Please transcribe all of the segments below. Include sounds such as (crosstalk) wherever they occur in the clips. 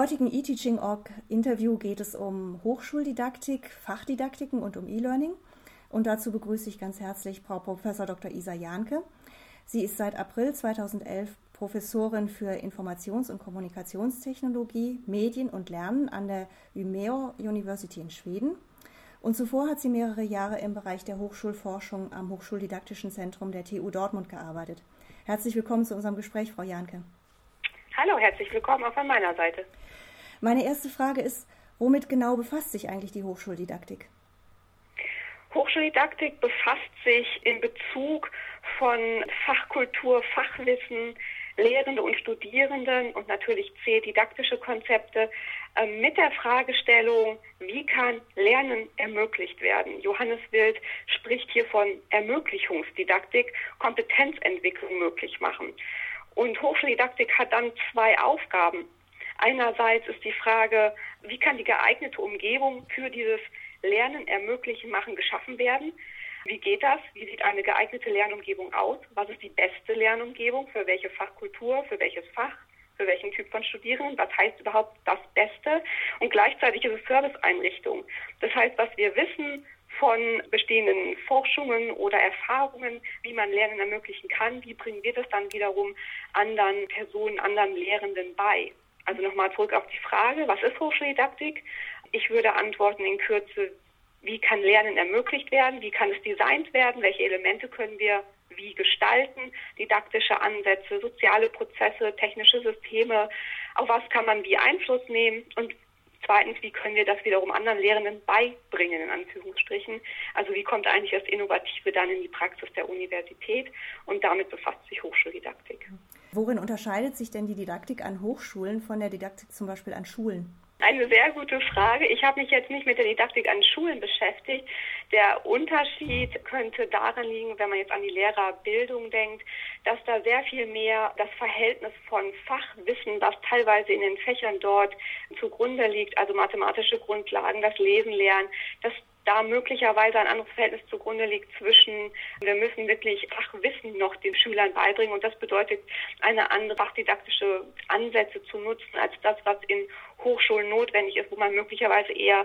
heutigen eTeaching.org-Interview geht es um Hochschuldidaktik, Fachdidaktiken und um E-Learning. Und dazu begrüße ich ganz herzlich Frau Prof. Dr. Isa Janke. Sie ist seit April 2011 Professorin für Informations- und Kommunikationstechnologie, Medien und Lernen an der Umeå University in Schweden. Und zuvor hat sie mehrere Jahre im Bereich der Hochschulforschung am Hochschuldidaktischen Zentrum der TU Dortmund gearbeitet. Herzlich willkommen zu unserem Gespräch, Frau Janke. Hallo, herzlich willkommen auch von meiner Seite. Meine erste Frage ist, womit genau befasst sich eigentlich die Hochschuldidaktik? Hochschuldidaktik befasst sich in Bezug von Fachkultur, Fachwissen, Lehrende und Studierenden und natürlich zählt didaktische Konzepte äh, mit der Fragestellung, wie kann Lernen ermöglicht werden. Johannes Wild spricht hier von Ermöglichungsdidaktik, Kompetenzentwicklung möglich machen. Und Hochschuldidaktik hat dann zwei Aufgaben. Einerseits ist die Frage, wie kann die geeignete Umgebung für dieses Lernen ermöglichen, machen, geschaffen werden? Wie geht das? Wie sieht eine geeignete Lernumgebung aus? Was ist die beste Lernumgebung für welche Fachkultur, für welches Fach, für welchen Typ von Studierenden? Was heißt überhaupt das Beste? Und gleichzeitig ist es Serviceeinrichtung. Das heißt, was wir wissen von bestehenden Forschungen oder Erfahrungen, wie man Lernen ermöglichen kann, wie bringen wir das dann wiederum anderen Personen, anderen Lehrenden bei? Also nochmal zurück auf die Frage, was ist Hochschuldidaktik? Ich würde antworten in Kürze, wie kann Lernen ermöglicht werden? Wie kann es designt werden? Welche Elemente können wir wie gestalten? Didaktische Ansätze, soziale Prozesse, technische Systeme. Auf was kann man wie Einfluss nehmen? Und Zweitens, wie können wir das wiederum anderen Lehrenden beibringen, in Anführungsstrichen? Also wie kommt eigentlich das Innovative dann in die Praxis der Universität? Und damit befasst sich Hochschuldidaktik. Worin unterscheidet sich denn die Didaktik an Hochschulen von der Didaktik zum Beispiel an Schulen? Eine sehr gute Frage. Ich habe mich jetzt nicht mit der Didaktik an Schulen beschäftigt. Der Unterschied könnte darin liegen, wenn man jetzt an die Lehrerbildung denkt, dass da sehr viel mehr das Verhältnis von Fachwissen, was teilweise in den Fächern dort zugrunde liegt, also mathematische Grundlagen, das Lesen lernen, dass da möglicherweise ein anderes Verhältnis zugrunde liegt zwischen, wir müssen wirklich Fachwissen noch den Schülern beibringen und das bedeutet, eine andere fachdidaktische Ansätze zu nutzen als das, was in Hochschulen notwendig ist, wo man möglicherweise eher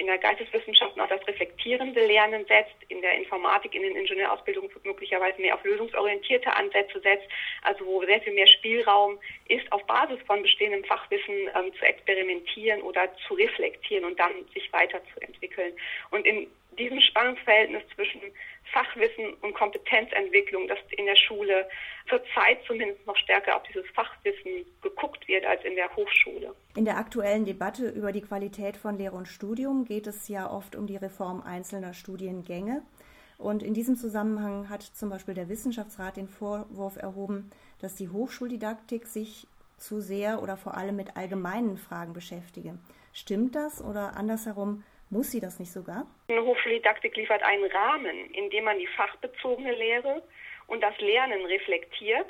in der Geisteswissenschaften auch das reflektierende Lernen setzt, in der Informatik, in den Ingenieurausbildungen möglicherweise mehr auf lösungsorientierte Ansätze setzt, also wo sehr viel mehr Spielraum ist, auf Basis von bestehendem Fachwissen ähm, zu experimentieren oder zu reflektieren und dann sich weiterzuentwickeln. Und in diesem Spannungsverhältnis zwischen Fachwissen und Kompetenzentwicklung, dass in der Schule zurzeit zumindest noch stärker auf dieses Fachwissen geguckt wird als in der Hochschule. In der aktuellen Debatte über die Qualität von Lehre und Studium geht es ja oft um die Reform einzelner Studiengänge. Und in diesem Zusammenhang hat zum Beispiel der Wissenschaftsrat den Vorwurf erhoben, dass die Hochschuldidaktik sich zu sehr oder vor allem mit allgemeinen Fragen beschäftige. Stimmt das oder andersherum, muss sie das nicht sogar? Eine Hochschuldidaktik liefert einen Rahmen, in dem man die fachbezogene Lehre und das Lernen reflektiert,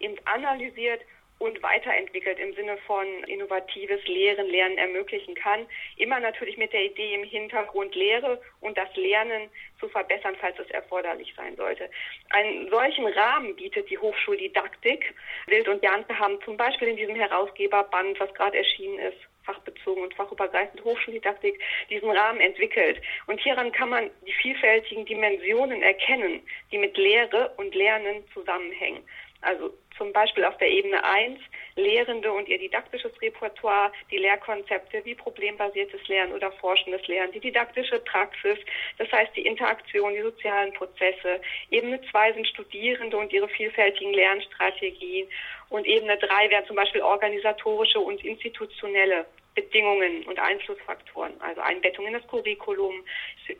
eben analysiert und weiterentwickelt im Sinne von innovatives Lehren, Lernen ermöglichen kann. Immer natürlich mit der Idee im Hintergrund, Lehre und das Lernen zu verbessern, falls es erforderlich sein sollte. Einen solchen Rahmen bietet die Hochschuldidaktik. Wild und Janke haben zum Beispiel in diesem Herausgeberband, was gerade erschienen ist, fachbezogen und fachübergreifend Hochschuldidaktik diesen Rahmen entwickelt. Und hieran kann man die vielfältigen Dimensionen erkennen, die mit Lehre und Lernen zusammenhängen. Also zum Beispiel auf der Ebene 1 Lehrende und ihr didaktisches Repertoire, die Lehrkonzepte wie problembasiertes Lernen oder forschendes Lernen, die didaktische Praxis, das heißt die Interaktion, die sozialen Prozesse. Ebene 2 sind Studierende und ihre vielfältigen Lernstrategien und Ebene 3 wären zum Beispiel organisatorische und institutionelle Bedingungen und Einflussfaktoren, also Einbettung in das Curriculum,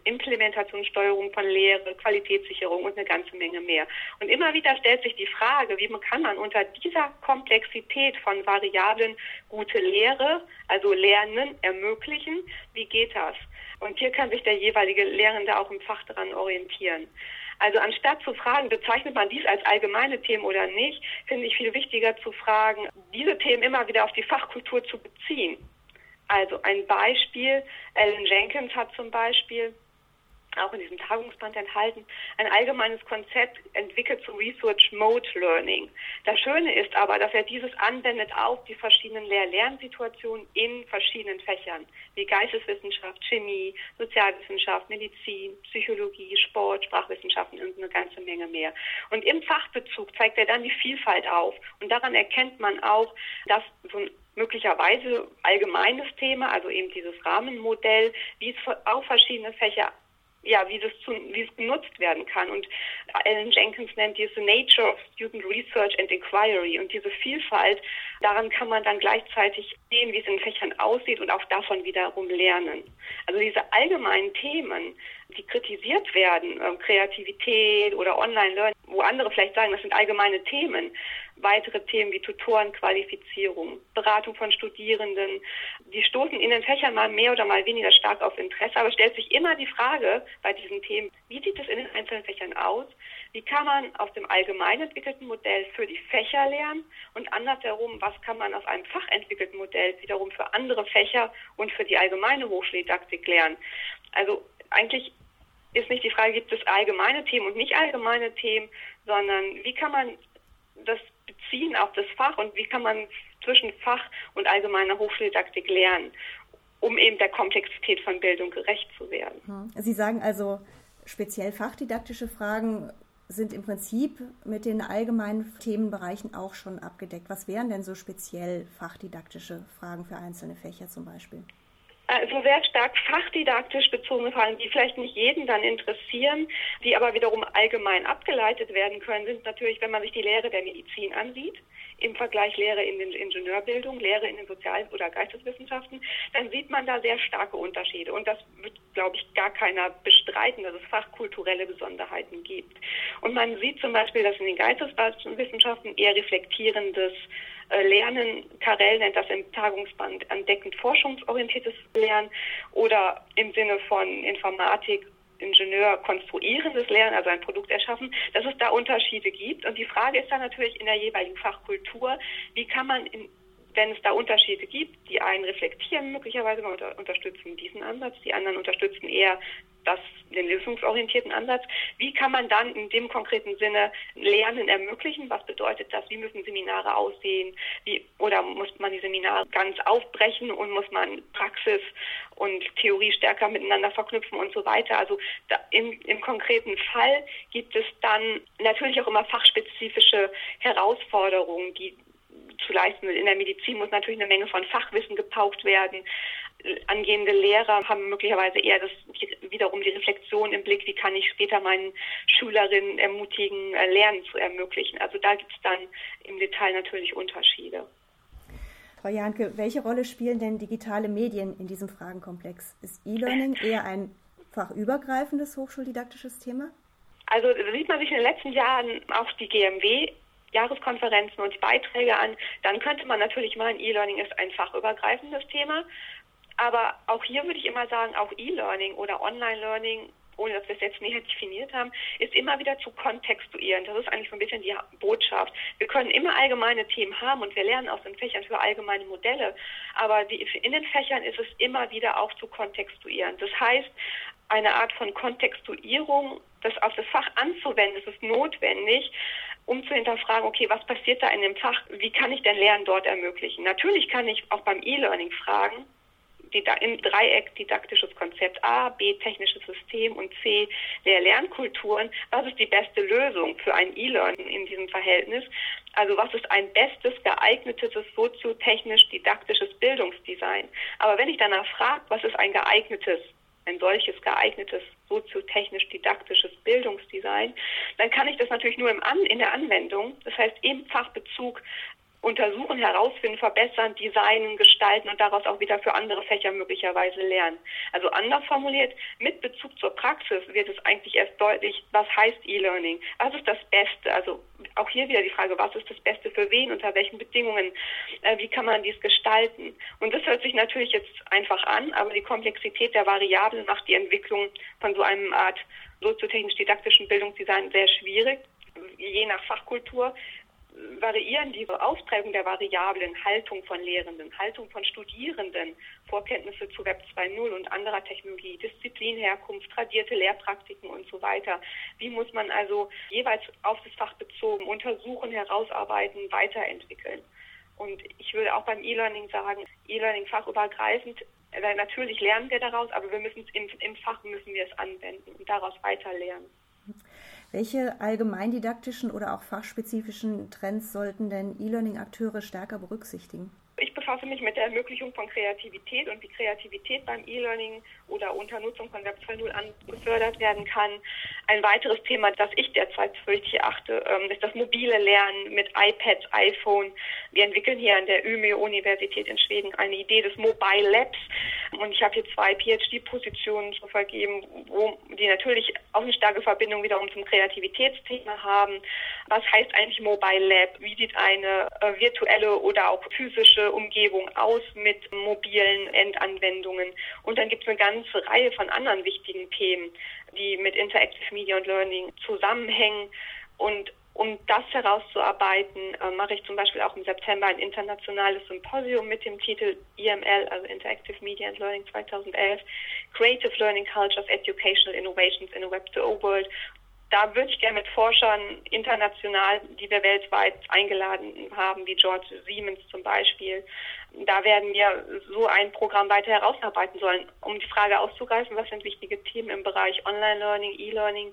Implementationssteuerung von Lehre, Qualitätssicherung und eine ganze Menge mehr. Und immer wieder stellt sich die Frage, wie kann man unter dieser Komplexität von Variablen gute Lehre, also Lernen ermöglichen? Wie geht das? Und hier kann sich der jeweilige Lehrende auch im Fach daran orientieren. Also anstatt zu fragen, bezeichnet man dies als allgemeine Themen oder nicht, finde ich viel wichtiger zu fragen, diese Themen immer wieder auf die Fachkultur zu beziehen. Also ein Beispiel, Alan Jenkins hat zum Beispiel auch in diesem Tagungsband enthalten, ein allgemeines Konzept entwickelt zum Research Mode Learning. Das Schöne ist aber, dass er dieses anwendet auf die verschiedenen Lehr-Lernsituationen in verschiedenen Fächern, wie Geisteswissenschaft, Chemie, Sozialwissenschaft, Medizin, Psychologie, Sport, Sprachwissenschaften und eine ganze Menge mehr. Und im Fachbezug zeigt er dann die Vielfalt auf. Und daran erkennt man auch, dass so ein möglicherweise allgemeines Thema, also eben dieses Rahmenmodell, wie es auf verschiedene Fächer ja, wie das zu, wie es genutzt werden kann. Und Alan Jenkins nennt dies the nature of student research and inquiry. Und diese Vielfalt, daran kann man dann gleichzeitig sehen, wie es in Fächern aussieht und auch davon wiederum lernen. Also diese allgemeinen Themen, die kritisiert werden, äh, Kreativität oder Online-Learning, wo andere vielleicht sagen, das sind allgemeine Themen, weitere Themen wie Tutorenqualifizierung, Beratung von Studierenden, die stoßen in den Fächern mal mehr oder mal weniger stark auf Interesse, aber stellt sich immer die Frage bei diesen Themen, wie sieht es in den einzelnen Fächern aus? Wie kann man aus dem allgemein entwickelten Modell für die Fächer lernen und andersherum, was kann man aus einem fachentwickelten Modell wiederum für andere Fächer und für die allgemeine Hochschuldidaktik lernen? Also eigentlich ist nicht die Frage, gibt es allgemeine Themen und nicht allgemeine Themen, sondern wie kann man das beziehen auf das Fach und wie kann man zwischen Fach und allgemeiner Hochschuldidaktik lernen, um eben der Komplexität von Bildung gerecht zu werden. Hm. Sie sagen also, speziell fachdidaktische Fragen sind im Prinzip mit den allgemeinen Themenbereichen auch schon abgedeckt. Was wären denn so speziell fachdidaktische Fragen für einzelne Fächer zum Beispiel? Also sehr stark fachdidaktisch bezogene Fragen, die vielleicht nicht jeden dann interessieren, die aber wiederum allgemein abgeleitet werden können, sind natürlich, wenn man sich die Lehre der Medizin ansieht, im Vergleich Lehre in den Ingenieurbildung, Lehre in den Sozial- oder Geisteswissenschaften, dann sieht man da sehr starke Unterschiede. Und das wird, glaube ich, gar keiner bestreiten, dass es fachkulturelle Besonderheiten gibt. Und man sieht zum Beispiel, dass in den Geisteswissenschaften eher reflektierendes Lernen, Karel nennt das im Tagungsband entdeckend forschungsorientiertes Lernen oder im Sinne von Informatik Ingenieur konstruierendes Lernen, also ein Produkt erschaffen, dass es da Unterschiede gibt. Und die Frage ist dann natürlich in der jeweiligen Fachkultur, wie kann man in wenn es da Unterschiede gibt, die einen reflektieren möglicherweise unter, unterstützen diesen Ansatz, die anderen unterstützen eher das, den lösungsorientierten Ansatz. Wie kann man dann in dem konkreten Sinne Lernen ermöglichen? Was bedeutet das? Wie müssen Seminare aussehen? Wie, oder muss man die Seminare ganz aufbrechen und muss man Praxis und Theorie stärker miteinander verknüpfen und so weiter? Also da, im, im konkreten Fall gibt es dann natürlich auch immer fachspezifische Herausforderungen, die zu leisten sind. In der Medizin muss natürlich eine Menge von Fachwissen gepaukt werden. Angehende Lehrer haben möglicherweise eher das wiederum die Reflexion im Blick, wie kann ich später meinen Schülerinnen ermutigen, äh, Lernen zu ermöglichen. Also da gibt es dann im Detail natürlich Unterschiede. Frau Janke, welche Rolle spielen denn digitale Medien in diesem Fragenkomplex? Ist E-Learning eher ein fachübergreifendes hochschuldidaktisches Thema? Also sieht man sich in den letzten Jahren auch die GMW Jahreskonferenzen und Beiträge an, dann könnte man natürlich meinen, E-Learning ist ein fachübergreifendes Thema. Aber auch hier würde ich immer sagen, auch E-Learning oder Online-Learning ohne dass wir es jetzt näher definiert haben, ist immer wieder zu kontextuieren. Das ist eigentlich so ein bisschen die Botschaft. Wir können immer allgemeine Themen haben und wir lernen aus den Fächern für allgemeine Modelle, aber die, in den Fächern ist es immer wieder auch zu kontextuieren. Das heißt, eine Art von Kontextuierung, das auf das Fach anzuwenden, das ist notwendig, um zu hinterfragen, okay, was passiert da in dem Fach? Wie kann ich denn Lernen dort ermöglichen? Natürlich kann ich auch beim E-Learning fragen, im Dreieck didaktisches Konzept A, B technisches System und C Lehr-Lernkulturen. Was ist die beste Lösung für ein E-Learning in diesem Verhältnis? Also was ist ein bestes, geeignetes, soziotechnisch didaktisches Bildungsdesign? Aber wenn ich danach frage, was ist ein geeignetes ein solches geeignetes soziotechnisch didaktisches Bildungsdesign, dann kann ich das natürlich nur im An in der Anwendung, das heißt im Fachbezug untersuchen, herausfinden, verbessern, designen, gestalten und daraus auch wieder für andere Fächer möglicherweise lernen. Also anders formuliert, mit Bezug zur Praxis wird es eigentlich erst deutlich, was heißt E-Learning? Was ist das Beste? Also auch hier wieder die Frage, was ist das Beste für wen, unter welchen Bedingungen, äh, wie kann man dies gestalten? Und das hört sich natürlich jetzt einfach an, aber die Komplexität der Variablen macht die Entwicklung von so einem Art soziotechnisch-didaktischen Bildungsdesign sehr schwierig je nach Fachkultur variieren die Ausprägung der Variablen Haltung von Lehrenden, Haltung von Studierenden, Vorkenntnisse zu Web 2.0 und anderer Technologie, Disziplinherkunft, tradierte Lehrpraktiken und so weiter. Wie muss man also jeweils auf das Fach bezogen untersuchen, herausarbeiten, weiterentwickeln? Und ich würde auch beim E-Learning sagen, E-Learning fachübergreifend, äh, natürlich lernen wir daraus, aber wir müssen im, im Fach müssen wir es anwenden und daraus weiter lernen. Welche allgemeindidaktischen oder auch fachspezifischen Trends sollten denn E-Learning-Akteure stärker berücksichtigen? Befasse mich mit der Ermöglichung von Kreativität und wie Kreativität beim E-Learning oder unter Nutzung von Web 2.0 angefördert werden kann. Ein weiteres Thema, das ich derzeit fürchte achte, ähm, ist das mobile Lernen mit iPads, iPhone. Wir entwickeln hier an der Umeå-Universität in Schweden eine Idee des Mobile Labs. Und ich habe hier zwei PhD-Positionen zu vergeben, wo die natürlich auch eine starke Verbindung wiederum zum Kreativitätsthema haben. Was heißt eigentlich Mobile Lab? Wie sieht eine äh, virtuelle oder auch physische Umgebung aus mit mobilen Endanwendungen? Und dann gibt es eine ganze Reihe von anderen wichtigen Themen, die mit Interactive Media und Learning zusammenhängen. Und um das herauszuarbeiten, äh, mache ich zum Beispiel auch im September ein internationales Symposium mit dem Titel EML, also Interactive Media and Learning 2011, Creative Learning Cultures, Educational Innovations in a Web 2.0 World da würde ich gerne mit Forschern international, die wir weltweit eingeladen haben, wie George Siemens zum Beispiel, da werden wir so ein Programm weiter herausarbeiten sollen, um die Frage auszugreifen, was sind wichtige Themen im Bereich Online-Learning, E-Learning.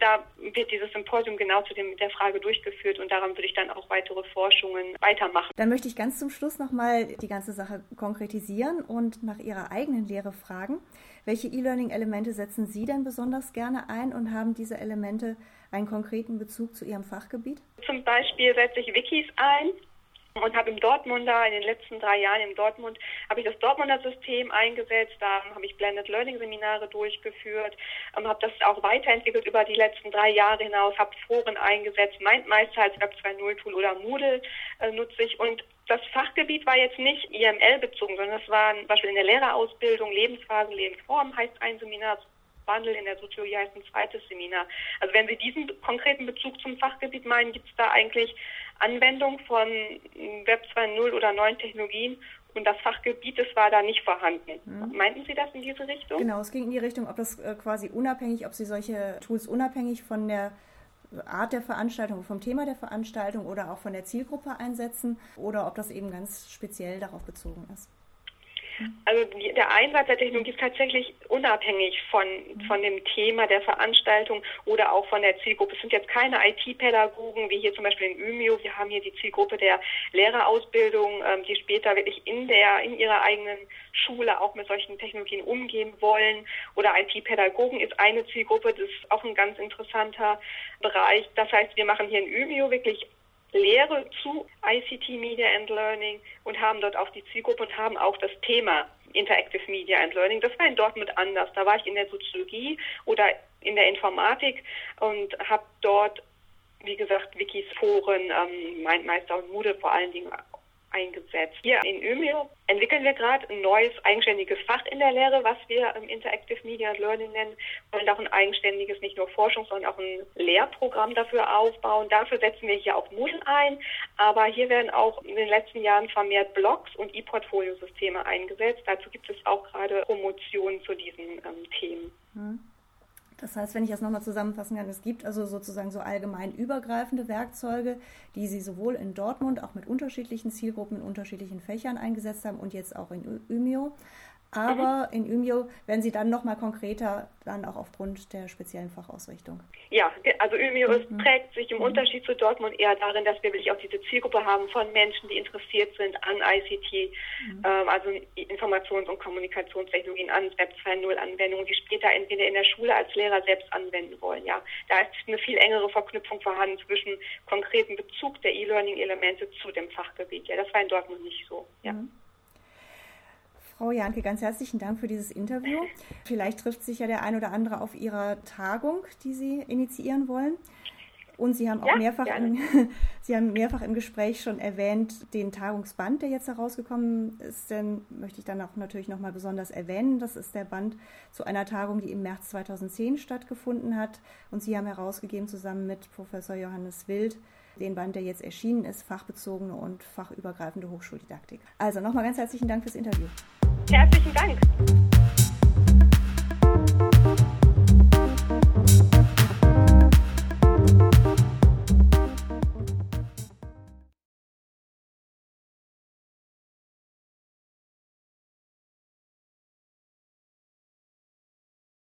Da wird dieses Symposium genau zu dem, der Frage durchgeführt und daran würde ich dann auch weitere Forschungen weitermachen. Dann möchte ich ganz zum Schluss nochmal die ganze Sache konkretisieren und nach Ihrer eigenen Lehre fragen. Welche E-Learning-Elemente setzen Sie denn besonders gerne ein und haben diese Elemente einen konkreten Bezug zu Ihrem Fachgebiet? Zum Beispiel setze ich Wikis ein und habe im Dortmunder, in den letzten drei Jahren in Dortmund, habe ich das Dortmunder System eingesetzt, da habe ich Blended Learning Seminare durchgeführt, ähm, habe das auch weiterentwickelt über die letzten drei Jahre hinaus, habe Foren eingesetzt, Mindmeister als Web 2.0 Tool oder Moodle äh, nutze ich und das Fachgebiet war jetzt nicht IML bezogen, sondern es war zum Beispiel in der Lehrerausbildung, Lebensphasen, Lebensformen heißt ein Seminar, Wandel in der Soziologie heißt ein zweites Seminar. Also wenn Sie diesen konkreten Bezug zum Fachgebiet meinen, gibt es da eigentlich Anwendung von Web 2.0 oder neuen Technologien und das Fachgebiet das war da nicht vorhanden. Mhm. Meinten Sie das in diese Richtung? Genau, es ging in die Richtung, ob das äh, quasi unabhängig, ob Sie solche Tools unabhängig von der Art der Veranstaltung, vom Thema der Veranstaltung oder auch von der Zielgruppe einsetzen oder ob das eben ganz speziell darauf bezogen ist. Also die, der Einsatz der Technologie ist tatsächlich unabhängig von, von dem Thema der Veranstaltung oder auch von der Zielgruppe. Es sind jetzt keine IT-Pädagogen wie hier zum Beispiel in Ümio. Wir haben hier die Zielgruppe der Lehrerausbildung, ähm, die später wirklich in der in ihrer eigenen Schule auch mit solchen Technologien umgehen wollen. Oder IT-Pädagogen ist eine Zielgruppe. Das ist auch ein ganz interessanter Bereich. Das heißt, wir machen hier in Ümio wirklich Lehre zu ICT Media and Learning und haben dort auch die Zielgruppe und haben auch das Thema Interactive Media and Learning. Das war in Dortmund anders. Da war ich in der Soziologie oder in der Informatik und habe dort, wie gesagt, Wikis, Foren, ähm, Mindmeister und Moodle vor allen Dingen eingesetzt. Hier in Ümeo entwickeln wir gerade ein neues eigenständiges Fach in der Lehre, was wir ähm, Interactive Media Learning nennen. Wir wollen auch ein eigenständiges, nicht nur Forschung, sondern auch ein Lehrprogramm dafür aufbauen. Dafür setzen wir hier auch Moodle ein. Aber hier werden auch in den letzten Jahren vermehrt Blogs und E-Portfolio-Systeme eingesetzt. Dazu gibt es auch gerade Promotionen zu diesen ähm, Themen. Hm. Das heißt, wenn ich das nochmal zusammenfassen kann, es gibt also sozusagen so allgemein übergreifende Werkzeuge, die Sie sowohl in Dortmund auch mit unterschiedlichen Zielgruppen in unterschiedlichen Fächern eingesetzt haben und jetzt auch in Ümio. Aber mhm. in Ümio werden Sie dann nochmal konkreter, dann auch aufgrund der speziellen Fachausrichtung. Ja, also Ümio mhm. prägt sich im mhm. Unterschied zu Dortmund eher darin, dass wir wirklich auch diese Zielgruppe haben von Menschen, die interessiert sind an ICT, mhm. ähm, also Informations- und Kommunikationstechnologien, an Web 2.0 Anwendungen, die später entweder in der Schule als Lehrer selbst anwenden wollen. Ja, da ist eine viel engere Verknüpfung vorhanden zwischen konkreten Bezug der E-Learning-Elemente zu dem Fachgebiet. Ja, das war in Dortmund nicht so. Ja. Frau Janke, ganz herzlichen Dank für dieses Interview. Vielleicht trifft sich ja der ein oder andere auf Ihrer Tagung, die Sie initiieren wollen. Und Sie haben auch ja, mehrfach, im, (laughs) Sie haben mehrfach im Gespräch schon erwähnt, den Tagungsband, der jetzt herausgekommen ist, den möchte ich dann auch natürlich nochmal besonders erwähnen. Das ist der Band zu einer Tagung, die im März 2010 stattgefunden hat. Und Sie haben herausgegeben zusammen mit Professor Johannes Wild den Band, der jetzt erschienen ist, fachbezogene und fachübergreifende Hochschuldidaktik. Also nochmal ganz herzlichen Dank fürs Interview. Herzlichen Dank.